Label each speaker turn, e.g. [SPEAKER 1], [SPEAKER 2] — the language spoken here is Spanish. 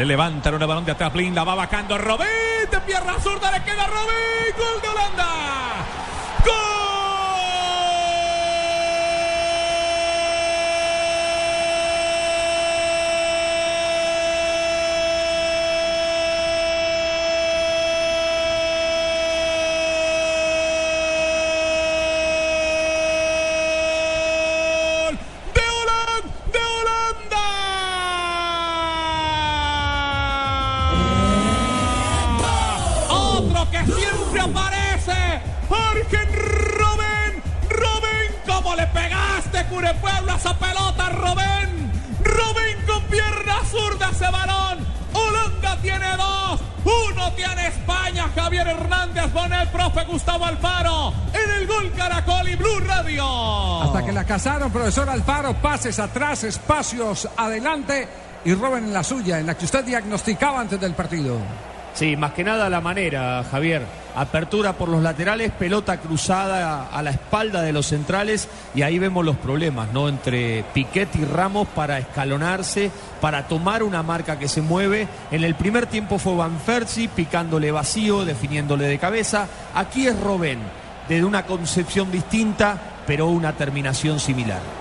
[SPEAKER 1] Le levantan una balón de atrás, Blin, la va bajando Robin, de pierna zurda, le queda Robin, gol de Holanda. ¡Gol! Otro que siempre aparece. Argen Robén. Robén, ¿cómo le pegaste, Cure Pueblo, a esa pelota, Robén? Robén con pierna zurda ese balón. Holanda tiene dos. Uno tiene España. Javier Hernández Bonet, profe Gustavo Alfaro. En el gol Caracol y Blue Radio.
[SPEAKER 2] Hasta que la cazaron, profesor Alfaro, pases atrás, espacios adelante y roben en la suya, en la que usted diagnosticaba antes del partido.
[SPEAKER 3] Sí, más que nada la manera, Javier. Apertura por los laterales, pelota cruzada a la espalda de los centrales y ahí vemos los problemas, ¿no? Entre Piquet y Ramos para escalonarse, para tomar una marca que se mueve. En el primer tiempo fue Van Persie picándole vacío, definiéndole de cabeza. Aquí es Robén, desde una concepción distinta, pero una terminación similar.